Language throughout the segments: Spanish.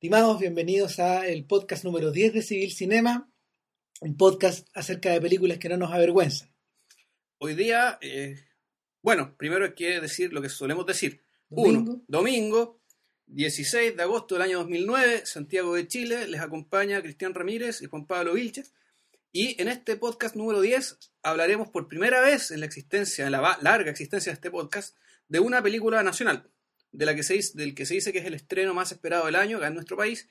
Estimados, bienvenidos a el podcast número 10 de Civil Cinema, un podcast acerca de películas que no nos avergüenzan. Hoy día, eh, bueno, primero hay que decir lo que solemos decir. Domingo. Uno, domingo, 16 de agosto del año 2009, Santiago de Chile, les acompaña Cristian Ramírez y Juan Pablo Vilches. Y en este podcast número 10 hablaremos por primera vez en la existencia, en la larga existencia de este podcast, de una película nacional, de la que se, del que se dice que es el estreno más esperado del año acá en nuestro país.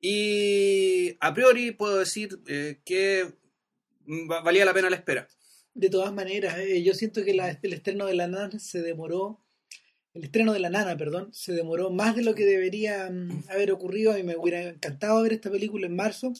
Y a priori puedo decir eh, que va- valía la pena la espera. De todas maneras, eh, yo siento que la- el estreno de la nana se demoró, el estreno de la nana, perdón, se demoró más de lo que debería mm, haber ocurrido. A mí me hubiera encantado ver esta película en marzo.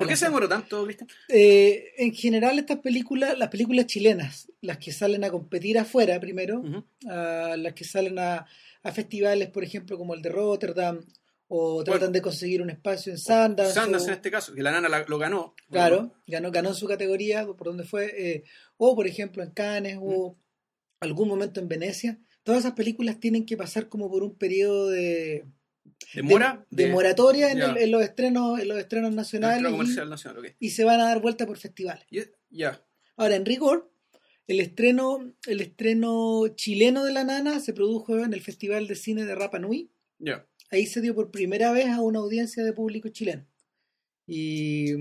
¿Por qué se demoró tanto, Cristian? Eh, en general, estas películas, las películas chilenas, las que salen a competir afuera primero, Ujú. a las que salen a, a festivales, por ejemplo, como el de Rotterdam, o tratan Bueno. de conseguir un espacio en Sundance. Sanders o- en este caso, que la nana la- lo ganó. Claro, ganó, ganó en su categoría, por donde fue, eh, o por ejemplo en Cannes, o algún momento en Venecia. Todas esas películas tienen que pasar como por un periodo de, ¿De Mora? de, de moratoria en, ya. el- en los estrenos, en los estrenos nacionales Estreno y- comercial nacional, y, se van a dar vuelta por festivales. Ya. Ahora, en rigor, el estreno, el estreno chileno de La Nana se produjo en el Festival de Cine de Rapa Nui. Ya. Ahí se dio por primera vez a una audiencia de público chileno. Y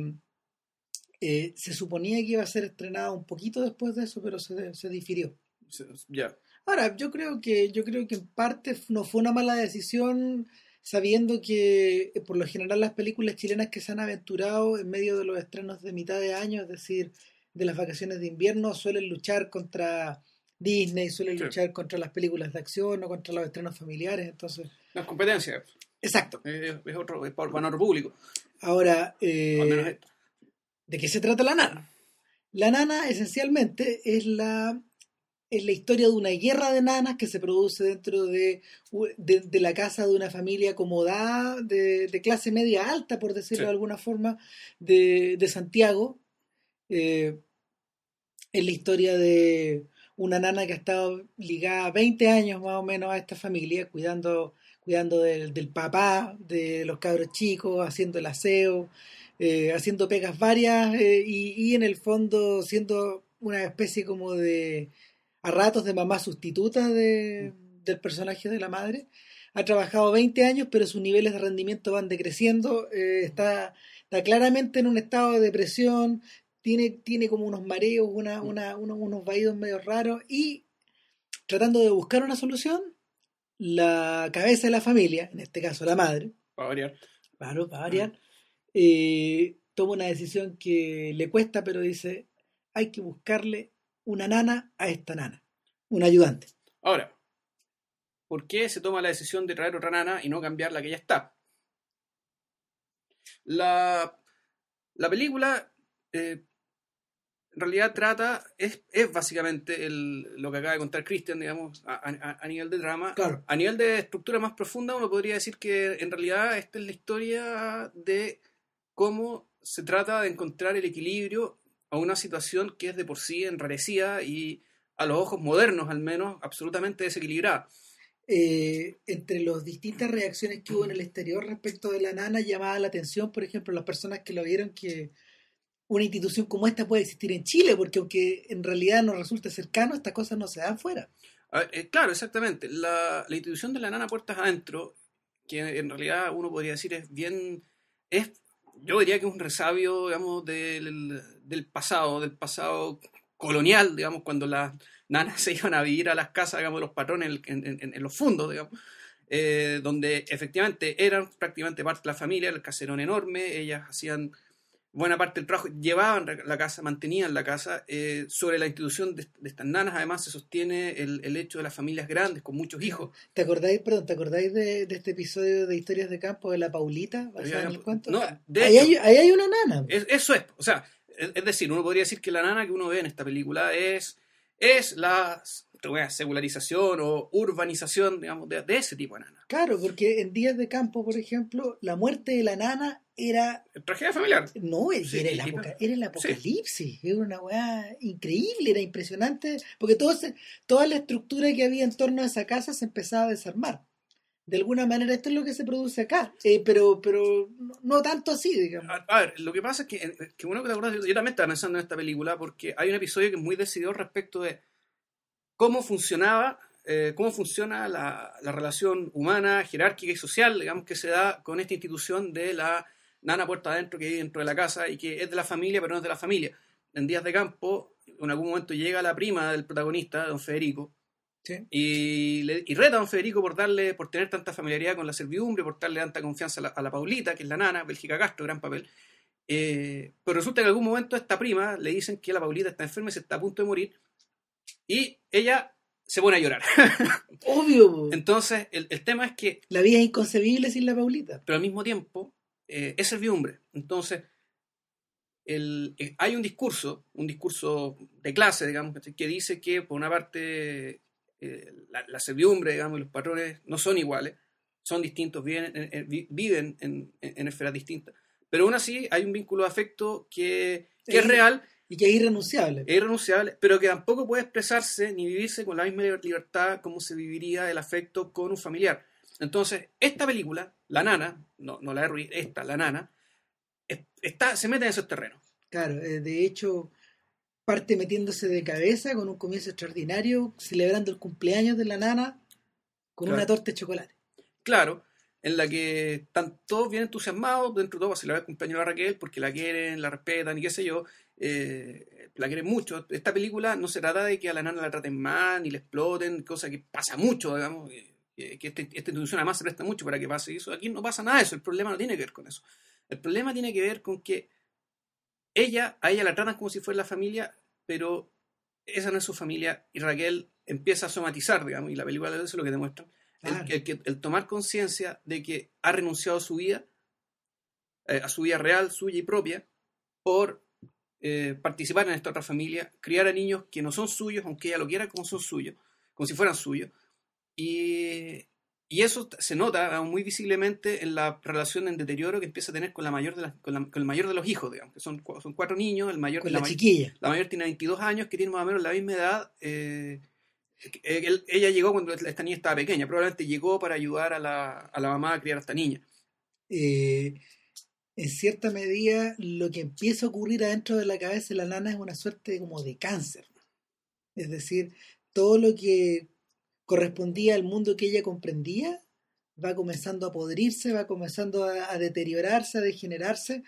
eh, se suponía que iba a ser estrenada un poquito después de eso, pero se, se difirió. Ya. Ahora, yo creo que, yo creo que en parte no fue una mala decisión, sabiendo que eh, por lo general las películas chilenas que se han aventurado en medio de los estrenos de mitad de año, es decir, de las vacaciones de invierno, suelen luchar contra Disney, suelen Sí. luchar contra las películas de acción o contra los estrenos familiares. Entonces, No es competencia. exacto. Es, es otro, es para otro público. Ahora, eh, al menos esto. ¿de qué se trata la nana? La nana esencialmente es la, es la historia de una guerra de nanas que se produce dentro de, de, de la casa de una familia acomodada de, de clase media alta, por decirlo Sí. de alguna forma, de, de Santiago. Eh, es la historia de una nana que ha estado ligada 20 años más o menos a esta familia, cuidando, cuidando del, del papá, de los cabros chicos, haciendo el aseo, eh, haciendo pegas varias eh, y, y en el fondo siendo una especie como de a ratos de mamá sustituta de, del personaje de la madre. Ha trabajado 20 años, pero sus niveles de rendimiento van decreciendo. eh, está, está claramente en un estado de depresión. Tiene, tiene como unos mareos, una, una, unos, unos vaídos medio raros. Y tratando de buscar una solución, la cabeza de la familia, en este caso la madre, Para variar. Claro, para variar. eh, toma una decisión que le cuesta, pero dice, hay que buscarle una nana a esta nana, un ayudante. Ahora, ¿por qué se toma la decisión de traer otra nana y no cambiar la que ya está? La, la película eh, en realidad trata, es, es básicamente el- lo que acaba de contar Christian, digamos, a, a- a nivel de drama. Claro. A nivel de estructura más profunda, uno podría decir que en realidad esta es la historia de cómo se trata de encontrar el equilibrio a una situación que es de por sí enrarecida y a los ojos modernos al menos absolutamente desequilibrada. Eh, entre las distintas reacciones que hubo en el exterior respecto de la nana, llamaba la atención, por ejemplo, las personas que lo vieron que una institución como esta puede existir en Chile, porque aunque en realidad nos resulte cercano, estas cosas no se dan fuera. Ver, eh, claro, exactamente. La, la institución de la nana puertas adentro, que en realidad uno podría decir es bien, es, yo diría que es un resabio, digamos, del, del pasado, del pasado colonial, digamos, cuando las nanas se iban a vivir a las casas, digamos, los patrones en, en- en- en los fundos, digamos, eh, donde efectivamente eran prácticamente parte de la familia, el caserón enorme, ellas hacían buena parte del trabajo, llevaban la casa, mantenían la casa. eh, sobre la institución de, de estas nanas, además, se sostiene el, el hecho de las familias grandes con muchos hijos. ¿Te acordáis, perdón, ¿te acordáis de, de este episodio de Historias de Campo de la Paulita, basada en el cuento? No, de ahí, hecho, hay, ahí hay una nana. es- eso es, o sea, es, decir, uno podría decir que la nana que uno ve en esta película es, es la secularización o urbanización, digamos, de, de ese tipo de nana. Claro, porque en Días de Campo, por ejemplo, la muerte de la nana era. Tragedia familiar. No, era, Sí, el, apoca- era el apocalipsis. Era una weá increíble, era impresionante. Porque todo se- toda la estructura que había en torno a esa casa se empezaba a desarmar. De alguna manera esto es lo que se produce acá, eh, pero, pero no, tanto así, digamos. Lo que pasa es que, eh, que uno que te acuerdas, yo también estaba pensando en esta película porque hay un episodio que es muy decidido respecto de cómo funcionaba, eh, cómo funciona la, la, relación humana, jerárquica y social, digamos, que se da con esta institución de la nana puerta adentro que hay dentro de la casa y que es de la familia, pero no es de la familia. En días de campo, en algún momento llega la prima del protagonista, don Federico, y, le, y, reta a don Federico por darle, por tener tanta familiaridad con la servidumbre, por darle tanta confianza a la, Paulita, que es la nana, Bélgica Castro, gran papel. Eh, pero resulta que en algún momento a esta prima le dicen que la Paulita está enferma y se está a punto de morir. Y ella se pone a llorar. Obvio. Entonces, el, el, tema es que... La vida es inconcebible sin la Paulita. Pero al mismo tiempo, eh, es servidumbre. Entonces, el, eh, hay un discurso, un discurso de clase, digamos, que dice que, por una parte, eh, la, servidumbre, digamos, y los patrones no son iguales, son distintos, viven, en, viven en, esferas distintas. Pero aún así hay un vínculo de afecto que, es real. Y que es irrenunciable. Es irrenunciable, pero que tampoco puede expresarse ni vivirse con la misma libertad como se viviría el afecto con un familiar. Entonces, esta película, La Nana, no, no la de Ruiz, esta, La Nana, está, se mete en esos terrenos. Claro, eh, de hecho, parte metiéndose de cabeza con un comienzo extraordinario, celebrando el cumpleaños de la nana con una torta de chocolate. Claro, en la que están todos bien entusiasmados, dentro de todo, a celebrar el cumpleaños de Raquel, porque la quieren, la respetan y qué sé yo, eh, la quieren mucho. Esta película no se trata de que a la nana la traten mal, ni le exploten, cosa que pasa mucho, digamos, que, este, esta institución además se presta mucho para que pase eso. Aquí no pasa nada de eso, el problema no tiene que ver con eso. El problema tiene que ver con que ella, a ella la tratan como si fuera la familia, pero esa no es su familia y Raquel empieza a somatizar, digamos, y la película de eso es lo que demuestra, el, el, tomar conciencia de que ha renunciado a su vida, eh, a su vida real, suya y propia, por eh, participar en esta otra familia, criar a niños que no son suyos, aunque ella lo quiera como son suyos, como si fueran suyos, y, y eso se nota muy visiblemente en la relación en deterioro que empieza a tener con la mayor de con, el mayor de los hijos, digamos, que son, son cuatro niños, el mayor con la, chiquilla. La mayor tiene 22 años, que tiene más o menos la misma edad. Eh, ella llegó cuando esta niña estaba pequeña, probablemente llegó para ayudar a la, a la mamá a criar a esta niña. Eh, en cierta medida, lo que empieza a ocurrir adentro de la cabeza de la nana es una suerte como de cáncer. Es decir, todo lo que correspondía al mundo que ella comprendía, va comenzando a podrirse, va comenzando a, deteriorarse, a degenerarse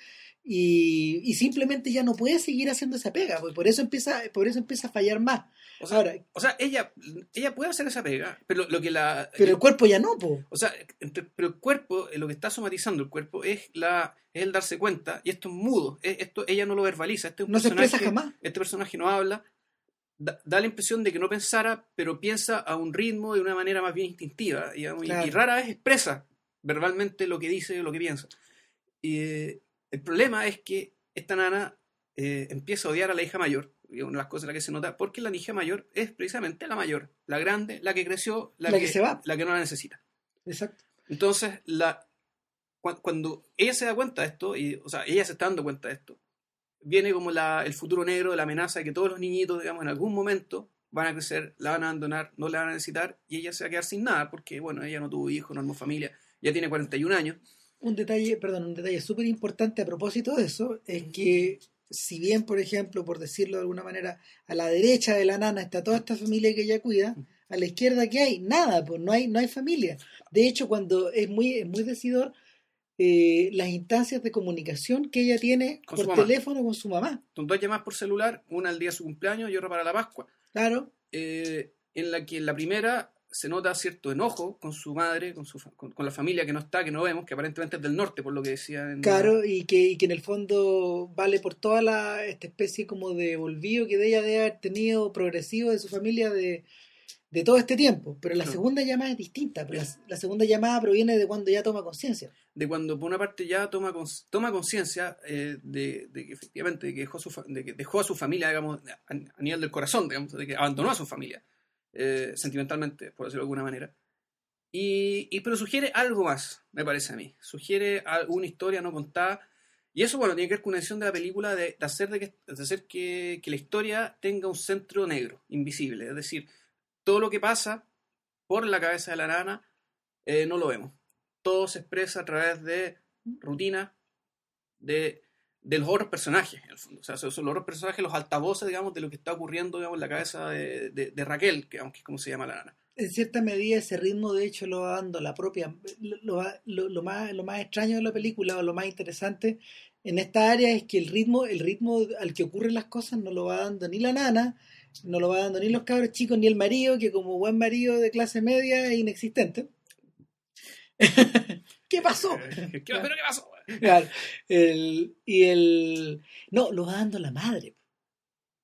y, simplemente ya no puede seguir haciendo esa pega, pues por eso empieza, por eso empieza a fallar más. O sea, o sea ella, ella puede hacer esa pega, pero lo que la. Pero el cuerpo ya no, po. O sea, pero el cuerpo, lo que está somatizando el cuerpo es la es el darse cuenta, y esto es mudo, esto ella no lo verbaliza, este no se expresa jamás. Este personaje no habla, da, la impresión de que no pensara, pero piensa a un ritmo de una manera más bien instintiva, y, rara vez expresa verbalmente lo que dice o lo que piensa. Y eh, el problema es que esta nana eh, empieza a odiar a la hija mayor, y una de las cosas en las que se nota, porque la hija mayor es precisamente la mayor, la grande, la que creció, la, que, se va. la que no la necesita. Exacto. Entonces, la, cuando ella se da cuenta de esto, y, o sea, ella se está dando cuenta de esto, viene como la, el futuro negro, la amenaza de que todos los niñitos, digamos, en algún momento van a crecer, la van a abandonar, no la van a necesitar y ella se va a quedar sin nada porque, bueno, ella no tuvo hijos, no armó familia, ya tiene 41 años. Un detalle, perdón, un detalle súper importante a propósito de eso es que si bien, por ejemplo, por decirlo de alguna manera, a la derecha de la nana está toda esta familia que ella cuida, a la izquierda que hay, nada, pues no hay, no hay familia. De hecho, cuando es muy, es muy decidor, eh, las instancias de comunicación que ella tiene por teléfono con su mamá. Son dos llamadas por celular, una al día de su cumpleaños y otra para la Pascua. Claro. Eh, en la que en la primera se nota cierto enojo con su madre, con, su, con, la familia que no está, que no vemos, que aparentemente es del norte, por lo que decía. En claro, y, que, y que en el fondo vale por toda la, esta especie como de volvío que de ella debe haber tenido progresivo de su familia de de todo este tiempo, pero la segunda llamada es distinta, la, segunda llamada proviene de cuando ya toma conciencia. De cuando por una parte ya toma toma conciencia eh, de, que efectivamente de que dejó, su, de que dejó a su familia, digamos, a, nivel del corazón, digamos, de que abandonó a su familia, eh, sentimentalmente, por decirlo de alguna manera. Y, y, pero sugiere algo más, me parece a mí. Sugiere alguna historia no contada. Y eso, bueno, tiene que ver con una decisión de la película de, hacer, de que, de hacer que, que la historia tenga un centro negro, invisible. Es decir, todo lo que pasa por la cabeza de la nana eh, no lo vemos. Todo se expresa a través de rutina, de, de los otros personajes, en el fondo. O sea, son los otros personajes, los altavoces, digamos, de lo que está ocurriendo, digamos, en la cabeza de, de, Raquel, que aunque es como se llama la nana. En cierta medida ese ritmo de hecho lo va dando la propia, lo, lo más, lo más extraño de la película o lo más interesante en esta área es que el ritmo, el ritmo al que ocurren las cosas no lo va dando ni la nana, no lo va dando ni los cabros chicos, ni el marido, que como buen marido de clase media es inexistente. ¿Qué pasó? ¿Qué, ¿Pero qué pasó? Claro, el, y el... No, lo va dando la madre.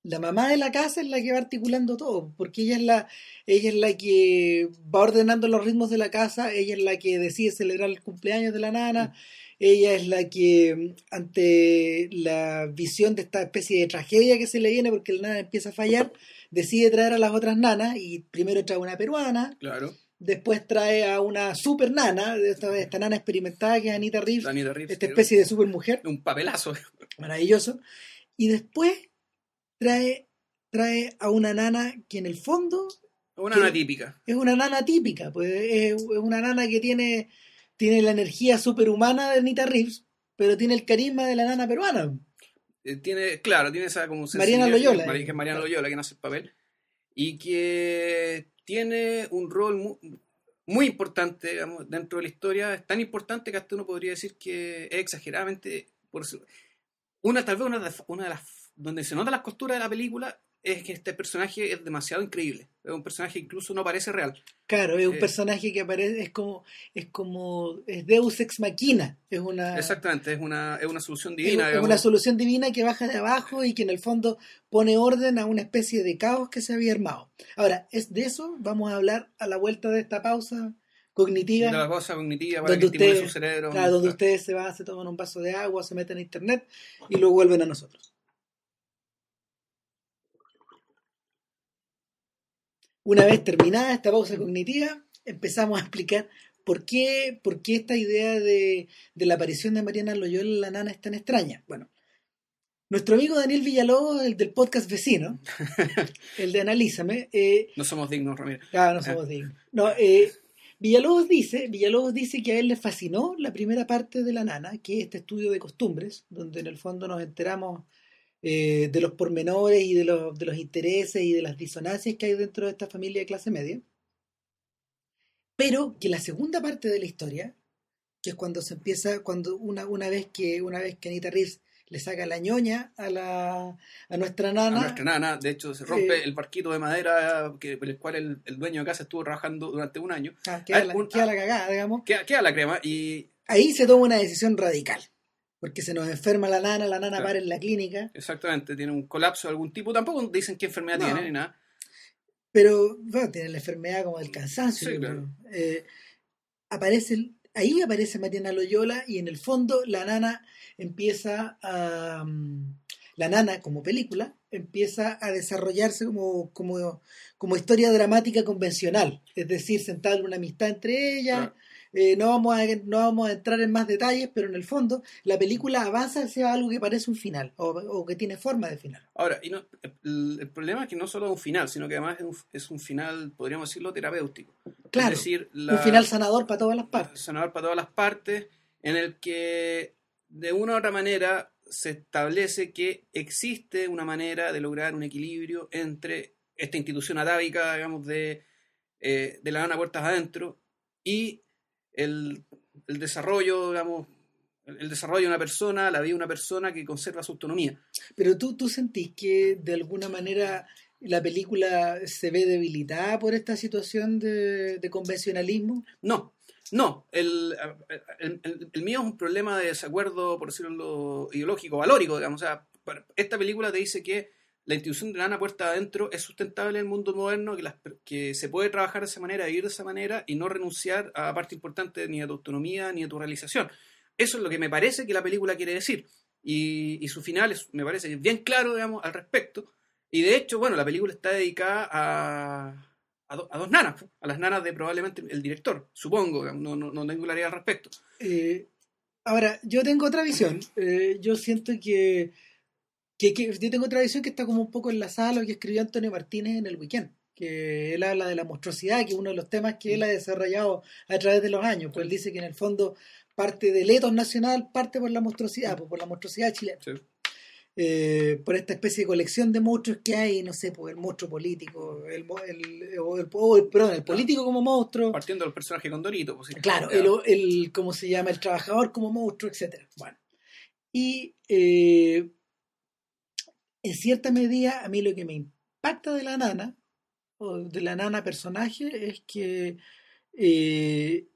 La mamá de la casa es la que va articulando todo, porque ella es la, ella es la que va ordenando los ritmos de la casa, ella es la que decide celebrar el cumpleaños de la nana, ella es la que ante la visión de esta especie de tragedia que se le viene porque la nana empieza a fallar, decide traer a las otras nanas y primero trae una peruana, Claro. después trae a una super nana, esta, esta nana experimentada que es Anita Reeves, Anita Reeves, esta especie de super mujer, Un papelazo. maravilloso, y después trae, trae a una nana que en el fondo Una nana típica. es una nana típica, pues es, es una nana que tiene, tiene la energía superhumana de Anita Reeves, pero tiene el carisma de la nana peruana. Eh, tiene, claro, tiene esa como Mariana Loyola. Que es Mariana Loyola, quien hace el papel. Y que tiene un rol mu- muy, importante digamos, dentro de la historia. Es tan importante que hasta uno podría decir que es exageradamente. Por una, tal vez una de, una de las. donde se nota las costuras de la película es que este personaje es demasiado increíble. Es un personaje que incluso no parece real. Claro, es un Eh. personaje que aparece, es como, es como, es Deus ex machina, es una, Exactamente, es una, es una solución divina. es una solución divina que baja de abajo y que en el fondo pone orden a una especie de caos que se había armado. Ahora, es de eso vamos a hablar a la vuelta de esta pausa cognitiva. de la cosa cognitiva para que donde estimule usted- su cerebro. Claro, donde ustedes se van, se toman un vaso de agua, se meten a internet y luego vuelven a nosotros. Una vez terminada esta pausa cognitiva, empezamos a explicar por qué, por qué esta idea de, de la aparición de Mariana Loyola en la nana es tan extraña. Bueno, nuestro amigo Daniel Villalobos, el del podcast vecino, el de Analízame, eh, No somos dignos, Ramírez. Ah, no somos dignos. No, eh, Villalobos dice, Villalobos dice que a él le fascinó la primera parte de La Nana, que es este estudio de costumbres, donde en el fondo nos enteramos eh, de los pormenores y de los, de los intereses y de las disonancias que hay dentro de esta familia de clase media. Pero que la segunda parte de la historia, que es cuando se empieza, cuando una, una vez que, una vez que Anita Reeves le saca la ñoña a la a nuestra A nana, nuestra nana, de hecho, se rompe Eh, el barquito de madera que, por el cual el, el dueño de casa estuvo trabajando durante un año. ah, queda, la, un- queda la cagada, digamos. Queda, queda la crema y ahí se toma una decisión radical. Porque se nos enferma la nana, la nana Claro. para en la clínica. exactamente tiene un colapso de algún tipo. Tampoco dicen qué enfermedad No. tiene ni nada. Pero bueno, tiene la enfermedad como del cansancio. Sí, claro. Eh, aparece, ahí aparece Mariana Loyola y en el fondo la nana empieza a... mm, La nana como película empieza a desarrollarse como, como, como historia dramática convencional. Es decir, sentar una amistad entre ellas. Claro. Eh, no, vamos a, no vamos a entrar en más detalles, pero en el fondo la película avanza hacia algo que parece un final o, o que tiene forma de final. Ahora, y no, el, el problema es que no solo es un final, sino que además es un, es un final, podríamos decirlo, terapéutico. Claro, es decir, un final sanador para todas las partes. sanador para todas las partes, en el que de una u otra manera se establece que existe una manera de lograr un equilibrio entre esta institución atávica, digamos, de, eh, de la gana puertas adentro y el, el desarrollo, digamos, el, desarrollo de una persona, la vida de una persona que conserva su autonomía. Pero tú, tú sentís que de alguna manera la película se ve debilitada por esta situación de, de convencionalismo. No, no. El, el, el- el mío es un problema de desacuerdo, por decirlo ideológico, valórico, digamos. O sea, esta película te dice que la institución de la Ana Puerta Adentro es sustentable en el mundo moderno, que, las que se puede trabajar de esa manera, vivir de esa manera y no renunciar a parte importante ni de tu autonomía ni de tu realización. Eso es lo que me parece que la película quiere decir. Y, y su final es- me parece que es bien claro, digamos, al respecto. Y de hecho, bueno, la película está dedicada a, a, do- a dos nanas, a las nanas de probablemente el director, supongo, no, no, no tengo claridad al respecto. Eh, ahora, yo tengo otra visión. Eh, yo siento que, que, que- yo tengo otra visión que está como un poco enlazada a lo que escribió Antonio Martínez en el weekend. que él habla de la monstruosidad, que es uno de los temas que él ha desarrollado a través de los años, pues él dice que en el fondo parte del etos nacional parte por la monstruosidad, pues, por la monstruosidad chilena. Eh, por esta especie de colección de monstruos que hay, no sé, por el monstruo político, el, el, o el, perdón, el político como monstruo. Partiendo del personaje Condorito, pues, Claro, el, el, ¿cómo se llama? El trabajador como monstruo, etcétera. Bueno. Y eh, en cierta medida, a mí lo que me impacta de la nana, o de la nana personaje, es que eh,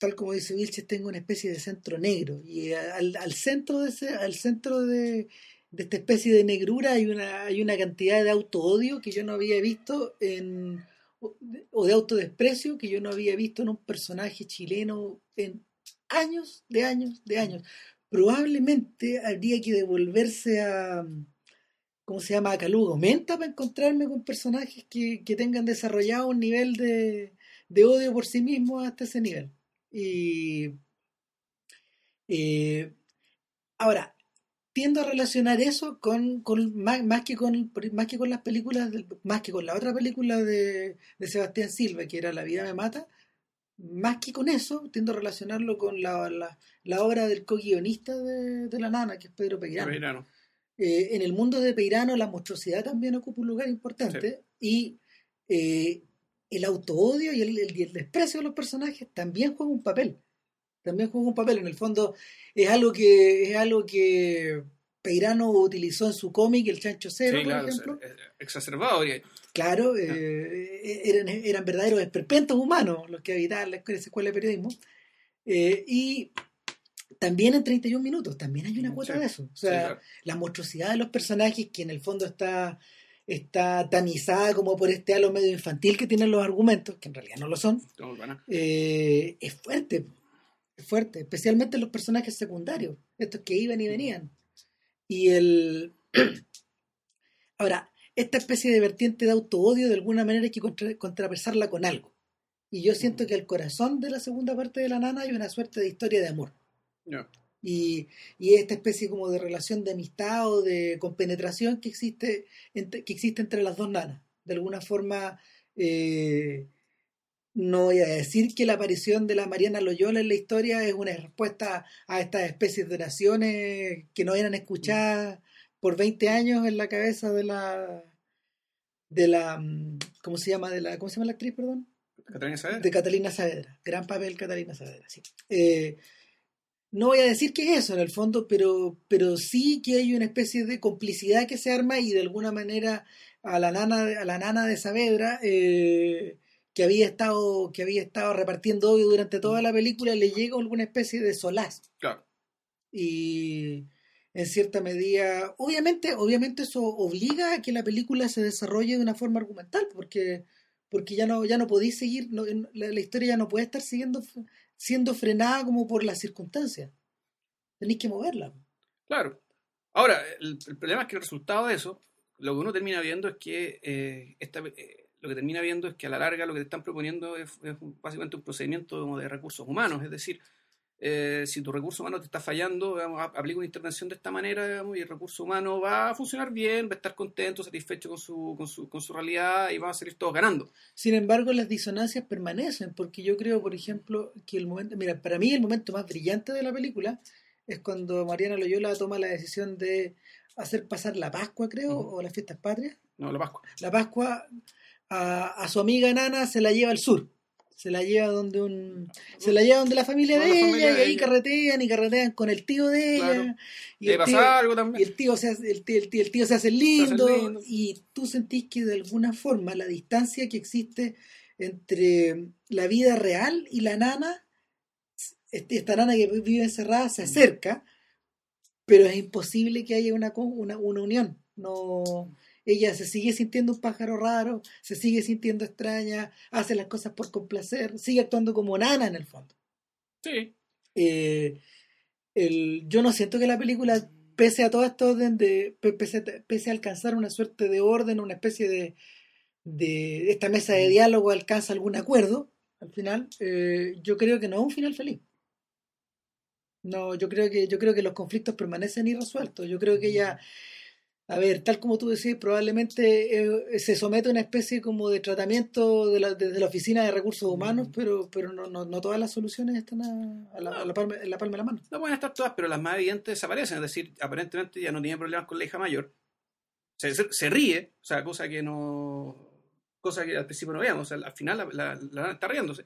tal como dice Vilches, tengo una especie de centro negro. Y al, centro de ese, al centro de, esta especie de negrura hay una, hay una cantidad de auto-odio que yo no había visto en o de autodesprecio que yo no había visto en un personaje chileno en años, de años, de años. Probablemente habría que devolverse a, ¿cómo se llama? Calugo Menta para encontrarme con personajes que, tengan desarrollado un nivel de, de odio por sí mismos hasta ese nivel. Y eh, ahora, tiendo a relacionar eso con, más, que con más que con las películas, más que con la otra película de, Sebastián Silva, que era La vida me mata, más que con eso, tiendo a relacionarlo con la, la, obra del co-guionista de, la nana, que es Pedro Peirano. Eh, en el mundo de Peirano la monstruosidad también ocupa un lugar importante y eh, el autoodio y el, el, desprecio de los personajes también juega un papel. También juega un papel. En el fondo, es algo que, es algo que Peirano utilizó en su cómic, El Chancho Cero, por ejemplo. Exacerbado, Claro, eh, eran, eran verdaderos esperpentos humanos los que habitaban la escuela de periodismo. Eh, y también en 31 minutos, también hay una cuota de eso. O sea, la monstruosidad de los personajes que en el fondo está está tamizada como por este halo medio infantil que tienen los argumentos, que en realidad no lo son, eh, es fuerte, es fuerte, especialmente los personajes secundarios, estos que iban y venían. Y el... Ahora, esta especie de vertiente de auto-odio de alguna manera hay que contra contrapesarla con algo. Y yo siento que al corazón de la segunda parte de la nana hay una suerte de historia de amor y, esta especie como de relación de amistad o de compenetración que existe entre, que existe entre las dos nanas. De alguna forma, eh, no voy a decir que la aparición de la Mariana Loyola en la historia es una respuesta a estas especies de oraciones que no eran escuchadas por 20 años en la cabeza de la de la mm, ¿cómo se llama? de la ¿cómo se llama la actriz, perdón? Catalina Saavedra. De Catalina Saavedra. Gran papel Catalina Saavedra, sí. Eh, no voy a decir que es eso en el fondo, pero, pero sí que hay una especie de complicidad que se arma y de alguna manera a la nana, a la nana de Saavedra, eh, que había estado, que había estado repartiendo odio durante toda la película, le llega alguna especie de solaz. Claro. Y en cierta medida, obviamente, obviamente eso obliga a que la película se desarrolle de una forma argumental, porque, porque ya no, ya no podéis seguir, la, la, historia ya no puede estar siguiendo siendo frenada como por las circunstancias. Tenéis que moverla. Claro. Ahora, el, problema es que el resultado de eso, lo que uno termina viendo es que eh, esta, eh, lo que termina viendo es que a la larga lo que te están proponiendo es, básicamente un procedimiento de recursos humanos, es decir, eh, si tu recurso humano te está fallando, aplica una intervención de esta manera y el recurso humano va a funcionar bien, va a estar contento, satisfecho con su, con su, con su realidad y va a salir todos ganando. Sin embargo, las disonancias permanecen, porque yo creo, por ejemplo, que el momento, mira, para mí el momento más brillante de la película es cuando Mariana Loyola toma la decisión de hacer pasar la Pascua, creo, o las fiestas patrias. No, la Pascua. La Pascua a, a su amiga enana se la lleva al sur se la lleva donde un se la lleva donde la familia de ella y ahí carretean y carretean con el tío de ella. Y, el tío, algo también. y el tío se hace, el tío, se hace lindo, y tú sentís que de alguna forma la distancia que existe entre la vida real y la nana este, esta nana que vive encerrada se acerca pero es imposible que haya una, una, una unión. No ella se sigue sintiendo un pájaro raro, se sigue sintiendo extraña, hace las cosas por complacer, sigue actuando como nana en el fondo. Sí. Eh, el, yo no siento que la película, pese a todo esto, de, pese, a alcanzar una suerte de orden, una especie de, de esta mesa de diálogo alcanza algún acuerdo, al final, eh, yo creo que no es un final feliz. No, yo creo que yo creo que los conflictos permanecen irresueltos. Yo creo que ella A ver, tal como tú decís, probablemente eh, se somete a una especie como de tratamiento de la, desde la Oficina de Recursos Humanos, pero pero no, no, no todas las soluciones están a, a la, a la palma, en la palma de la mano. No pueden estar todas, pero las más evidentes desaparecen. Es decir, aparentemente ya no tiene problemas con la hija mayor. Se, se, se ríe, o sea, cosa que no. cosa que al principio no veíamos. O sea, al final la, la, está riéndose.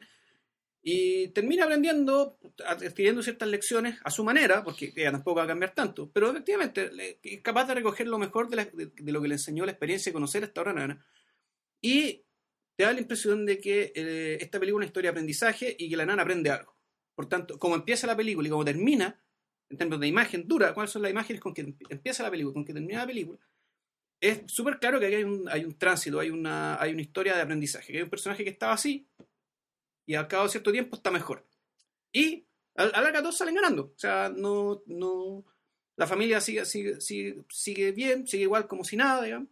Y termina aprendiendo, adquiriendo ciertas lecciones a su manera, porque ella tampoco va a cambiar tanto, pero efectivamente es capaz de recoger lo mejor de, la- de- de lo que le enseñó la experiencia de conocer a esta hora nana. Y te da la impresión de que eh, esta película es una historia de aprendizaje y que la nana aprende algo. Por tanto, como empieza la película y como termina, en términos de imagen dura, cuáles son las imágenes con que em- empieza la película, con que termina la película, es súper claro que aquí hay un, hay un tránsito, hay una, hay una historia de aprendizaje, que hay un personaje que estaba así y al cabo de cierto tiempo está mejor. Y a, a la larga todos salen ganando. O sea, no, no, la familia sigue, sigue, sigue, sigue bien, sigue igual como si nada, digamos.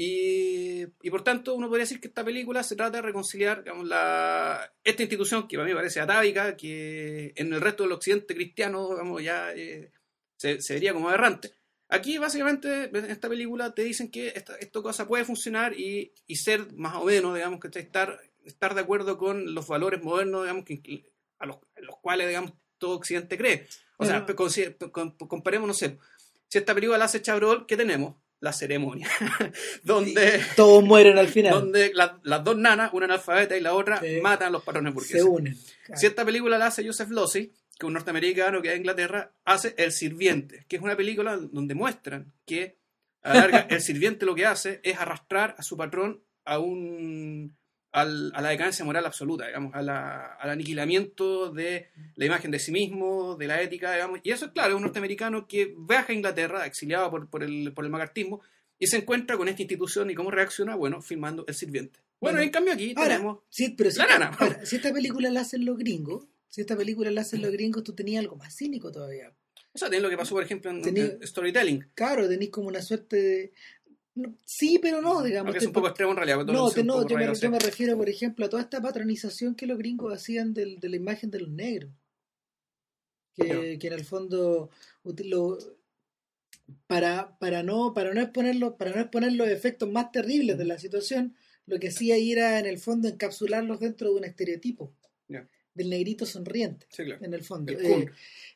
Y, y por tanto uno podría decir que esta película se trata de reconciliar digamos, la, esta institución que para mí parece atávica, que en el resto del occidente cristiano digamos, ya eh, se, se vería como aberrante. Aquí básicamente en esta película te dicen que esta, esta cosa puede funcionar y, y ser más o menos, digamos, que estar, estar de acuerdo con los valores modernos, digamos, que, a, los, a los cuales, digamos, todo Occidente cree. O sea, Pero- consi- con- comparemos, no sé, si esta película la hace Chabrol, ¿qué tenemos? La ceremonia, donde, Todos mueren al final. donde la- las dos nanas, una analfabeta y la otra, Sí. matan a los patrones se burgueses. unen. Si esta película la hace Joseph Losey, que es un norteamericano que es de Inglaterra, hace El Sirviente, que es una película donde muestran que a la larga, el sirviente lo que hace es arrastrar a su patrón a un al- a la decadencia moral absoluta, digamos, a la- al aniquilamiento de la imagen de sí mismo, de la ética, digamos. Y eso, es claro, es un norteamericano que viaja a Inglaterra, exiliado por, por el, por el macartismo, y se encuentra con esta institución y cómo reacciona, bueno, filmando El Sirviente. Bueno, Bueno, en cambio aquí Ahora, tenemos... sí, pero si, La esta, nana. ahora, si esta película la hacen los gringos, si esta película la hacen los gringos, tú tenías algo más cínico todavía. O sea, tenés lo que pasó, por ejemplo, en, en Storytelling, Claro, tenéis como una suerte de... sí, pero no, digamos. aunque es un poco extremo en realidad. porque No, te- no yo, me, yo refiero, por ejemplo, a toda esta patronización que los gringos hacían del- de la imagen de los negros. Que, que en el fondo lo- para, para no para no exponer los, para no exponer los efectos más terribles de la situación, lo que hacía era en el fondo encapsularlos dentro de un estereotipo. Del negrito sonriente, Sí, claro. en el fondo. El Eh,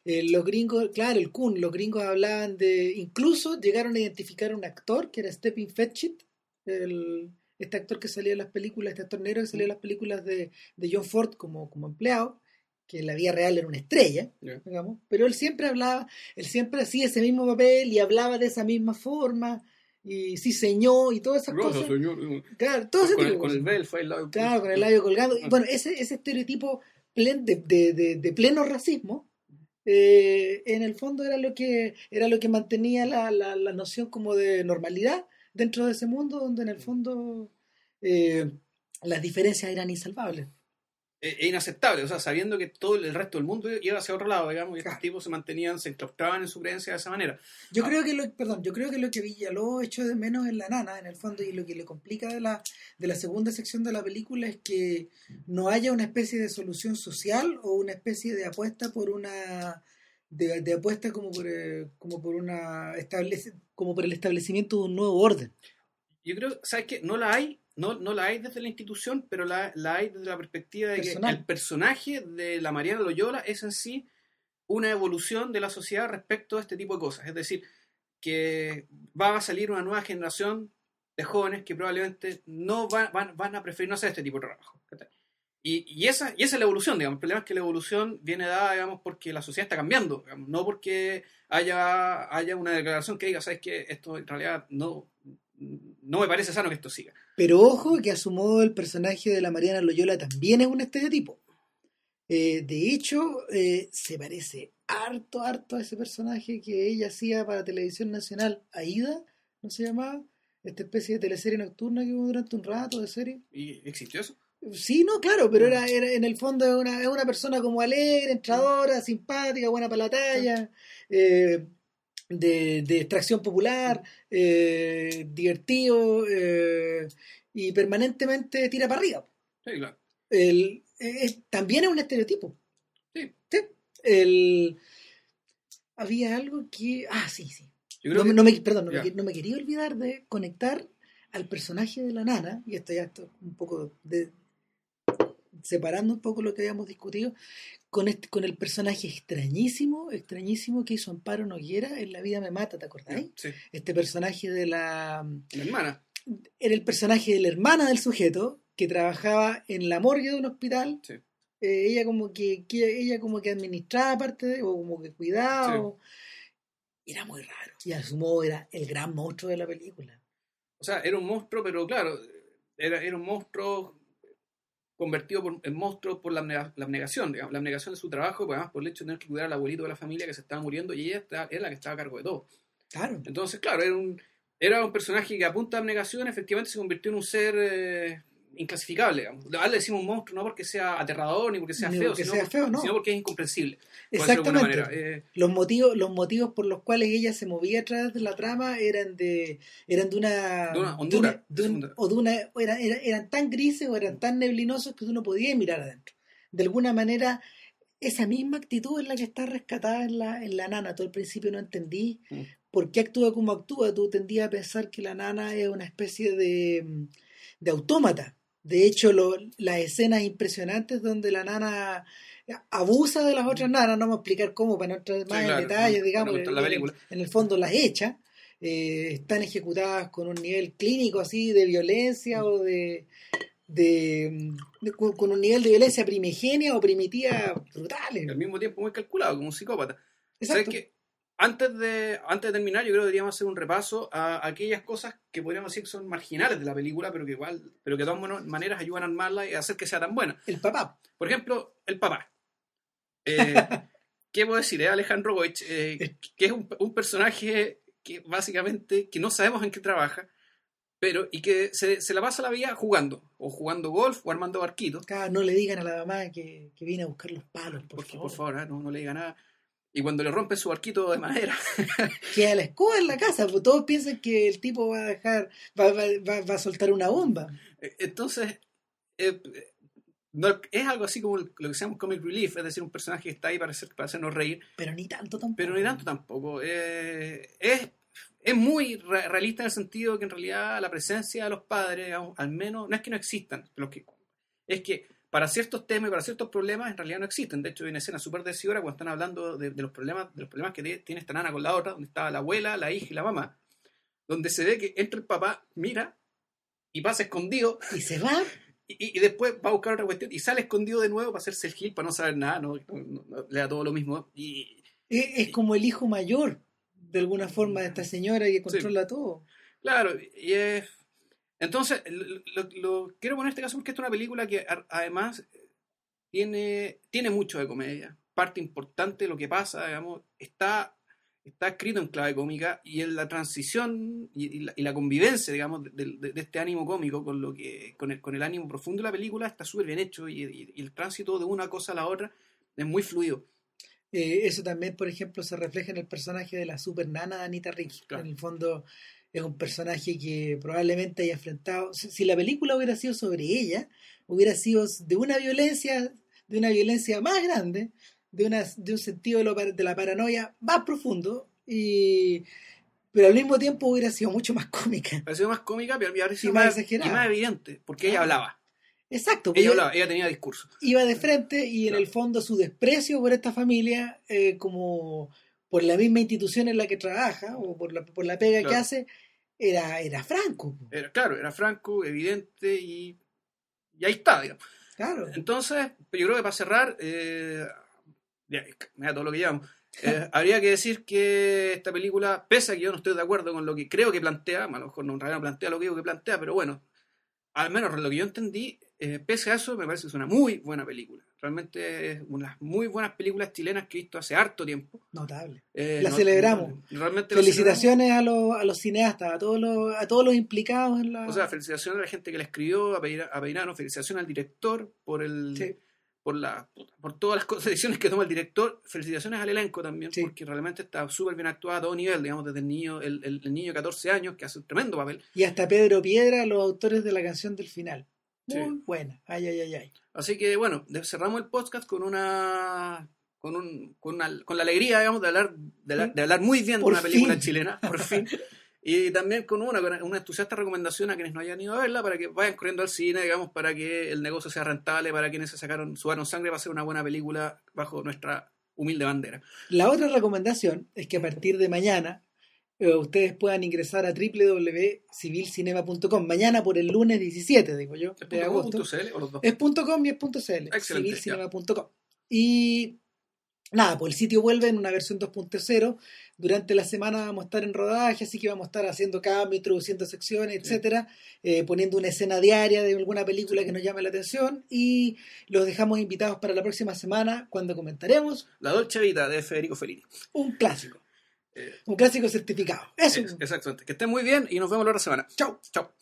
eh, los gringos, claro, el Kun, los gringos hablaban de, incluso llegaron a identificar a un actor que era Stephen Fetchit, el, este actor que salía en las películas, este actor negro que salía en las películas de, de John Ford como, como empleado, que en la vida real era una estrella, digamos, pero él siempre hablaba, él siempre hacía ese mismo papel y hablaba de esa misma forma, y sí señor y todas esas cosas. señor. Claro, todo ese Con tipo el, con el bel fue el lado. Claro, con el labio colgando. Y Ah. bueno, ese, ese estereotipo de, de- de- pleno racismo, eh, en el fondo era lo que, era lo que mantenía la, la- la noción como de normalidad dentro de ese mundo donde en el fondo eh, las diferencias eran insalvables. Es inaceptable, o sea, sabiendo que todo el resto del mundo iba hacia otro lado, digamos, y estos Claro. tipos se mantenían, se enclaustraban en su creencia de esa manera. Yo Ah. creo que lo, perdón, yo creo que lo que Villalobos echó de menos en la nana, en el fondo, y lo que le complica de la, de la segunda sección de la película es que no haya una especie de solución social o una especie de apuesta por una de, de apuesta como por eh, como por una establece, como por el establecimiento de un nuevo orden. Yo creo, ¿sabes qué? No la hay, no, no la hay desde la institución, pero la, la hay desde la perspectiva de Personal. que el personaje de la Mariana Loyola es en sí una evolución de la sociedad respecto a este tipo de cosas. Es decir, que va a salir una nueva generación de jóvenes que probablemente no van, van, van a preferir no hacer este tipo de trabajo. Y, y, esa, y esa es la evolución, digamos. El problema es que la evolución viene dada, digamos, porque la sociedad está cambiando, digamos, no porque haya, haya una declaración que diga, ¿sabes qué? Esto en realidad no, no me parece sano que esto siga. Pero ojo que a su modo el personaje de la Mariana Loyola también es un estereotipo. Eh, de hecho, eh, se parece harto, harto a ese personaje que ella hacía para Televisión Nacional, Aida, ¿no se llamaba? Esta especie de teleserie nocturna que hubo durante un rato de serie. ¿Y existió eso? Sí, no, claro, pero era, era en el fondo es una, es una persona como alegre, entradora, simpática, buena para la talla, eh, de, de extracción popular, eh, divertido eh, y permanentemente tira para arriba. Sí, claro. El, es- también es un estereotipo. Sí. El, había algo que... Ah, sí, sí. no, me, no, me, perdón, no me, no me, quería olvidar de conectar al personaje de la nana, y esto ya esto un poco de, separando un poco lo que habíamos discutido, con, este, con el personaje extrañísimo, extrañísimo que hizo Amparo Noguera en La vida me mata, ¿te acordáis? Sí. Este personaje de la... La hermana. Era el personaje de la hermana del sujeto que trabajaba en la morgue de un hospital. Sí. Eh, ella como que, que, ella como que administraba parte de, o como que cuidaba. Sí. o- Era muy raro. Y a su modo era el gran monstruo de la película. O sea, era un monstruo, pero claro, era, era un monstruo convertido por- en monstruo por la, abnega- la abnegación, digamos, la abnegación de su trabajo, pues, además por el hecho de tener que cuidar al abuelito de la familia que se estaba muriendo y ella está- era la que estaba a cargo de todo. Claro. Entonces, claro, era un, era un personaje que a punta de abnegación efectivamente se convirtió en un ser eh, inclasificable. Digamos. Le decimos monstruo no porque sea aterrador ni porque sea Ni feo, porque sino, sea feo, no. sino porque es incomprensible. Exactamente. Eh, Los motivos, los motivos por los cuales ella se movía a través de la trama eran de, eran de una, De una hondura, de un- de una- o de una, eran, eran tan grises o eran tan neblinosos que tú no podías mirar adentro. De alguna manera, esa misma actitud es la que está rescatada en la, en la nana. Tú al principio no entendí Mm. por qué actúa como actúa. Tú tendías a pensar que la nana es una especie de, de autómata. De hecho, lo- las escenas impresionantes donde la nana abusa de las otras nanas, no vamos a explicar cómo para no entrar más claro, en detalles, digamos, la en, película. en el fondo las echa, eh, están ejecutadas con un nivel clínico así de violencia o de, de, de- con un nivel de violencia primigenia o primitiva brutales. al mismo tiempo muy calculado, como un psicópata. ¿Sabes Exacto. Antes de, antes de terminar, yo creo que deberíamos hacer un repaso a aquellas cosas que podríamos decir que son marginales de la película, pero que igual, pero que de todas maneras ayudan a armarla y a hacer que sea tan buena. El papá. Por ejemplo, el papá. Eh, ¿Qué puedo decir? Es Alejandro Goich, eh, que es un, un personaje que básicamente que no sabemos en qué trabaja, pero y que se, se la pasa la vida jugando, o jugando golf, o armando barquitos. No le digan a la mamá que, que viene a buscar los palos, por Porque, favor. por favor, ah, no, no le diga nada. Y cuando le rompen su barquito de madera, Queda la escoba en la casa, pues todos piensan que el tipo va a dejar, va, va, va, va a soltar una bomba. Eh, Entonces, eh, no- es algo así como lo que se llama comic relief, es decir, un personaje que está ahí para, hacer, para hacernos reír, Pero ni tanto tampoco. pero ni tanto tampoco. Eh, es, es muy re- realista en el sentido que en realidad la presencia de los padres, al menos, no es que no existan, los que, es que para ciertos temas y para ciertos problemas en realidad no existen. De hecho, hay una escena súper decidora cuando están hablando de, de los problemas de los problemas que tiene esta nana con la otra, donde estaba la abuela, la hija y la mamá, donde se ve que entra el papá, mira y pasa escondido Y se va, y, y después va a buscar otra cuestión y sale escondido de nuevo para hacerse el gil, para no saber nada, no, No- no- no- le da todo lo mismo. Y es, es como el hijo mayor, de alguna forma, de esta señora que controla todo. claro, y es... Entonces, lo, quiero poner este caso porque esta es una película que además tiene, tiene mucho de comedia. Parte importante de lo que pasa, digamos, está, está escrito en clave cómica y en la transición y, y la, y la convivencia, digamos, de, de- de este ánimo cómico con, lo que, con, el, con el ánimo profundo de la película está súper bien hecho y, y- y el tránsito de una cosa a la otra es muy fluido. Eh, eso también, por ejemplo, se refleja en el personaje de la super nana de Anita Rick. Claro. En el fondo, es un personaje que probablemente haya enfrentado. Si, la película hubiera sido sobre ella, hubiera sido de una violencia, de una violencia más grande, de, una, de un sentido de, lo par- de la paranoia más profundo, y, pero al mismo tiempo hubiera sido mucho más cómica. Ha sido más cómica, pero parece Y más más, y más evidente, porque ella Claro. hablaba. Exacto, Ella hablaba, ella tenía discurso. iba de frente y en Claro. el fondo su desprecio por esta familia, eh, como por la misma institución en la que trabaja o por la, por la pega que hace, era, era franco. Era, claro, era franco, evidente y, y ahí está, digamos. Claro. Entonces, yo creo que para cerrar, eh, mira todo lo que llevamos, eh, habría que decir que esta película, pese a que yo no estoy de acuerdo con lo que creo que plantea, a lo mejor no plantea lo que digo que plantea, pero bueno, al menos lo que yo entendí, eh, pese a eso, me parece que es una muy buena película. Realmente es una de las muy buenas películas chilenas que he visto hace harto tiempo. Notable. Eh, La celebramos. Realmente Felicitaciones a los, a los cineastas, a todos los, a todos los implicados en la. O sea, felicitaciones a la gente que la escribió, a, Peira- a Peinano, felicitaciones al director por el Sí. por la por todas las decisiones que toma el director, felicitaciones al elenco también, Sí. porque realmente está súper bien actuado a todo nivel, digamos, desde el niño, el, el- el niño de 14 años, que hace un tremendo papel. Y hasta Pedro Piedra, los autores de la canción del final. Muy Sí. buena. Ay, ay, ay, ay. Así que bueno, cerramos el podcast con una con, un, con, una- con la alegría, digamos, de hablar, de, la- de hablar muy bien Por de una película fin. chilena, por fin. Y también con una, una entusiasta recomendación a quienes no hayan ido a verla para que vayan corriendo al cine, digamos, para que el negocio sea rentable, para quienes se sacaron, sudaron sangre, va a ser una buena película bajo nuestra humilde bandera. La otra recomendación es que a partir de mañana eh, ustedes puedan ingresar a www.civilcinema.com. Mañana por el lunes 17, digo yo, ¿Es de punto com agosto. punto CL o los dos? Es .com y es .cl. Excelente, civilcinema.com. Y nada, pues el sitio vuelve en una versión 2.0. Durante la semana vamos a estar en rodaje, así que vamos a estar haciendo cambios, introduciendo secciones, etcétera, eh, poniendo una escena diaria de alguna película que nos llame la atención y los dejamos invitados para la próxima semana cuando comentaremos La Dolce Vita de Federico Fellini. un clásico, Eh, un clásico certificado. Eso. ex- exactamente. Que estén muy bien y nos vemos la otra semana. Chao. Chao.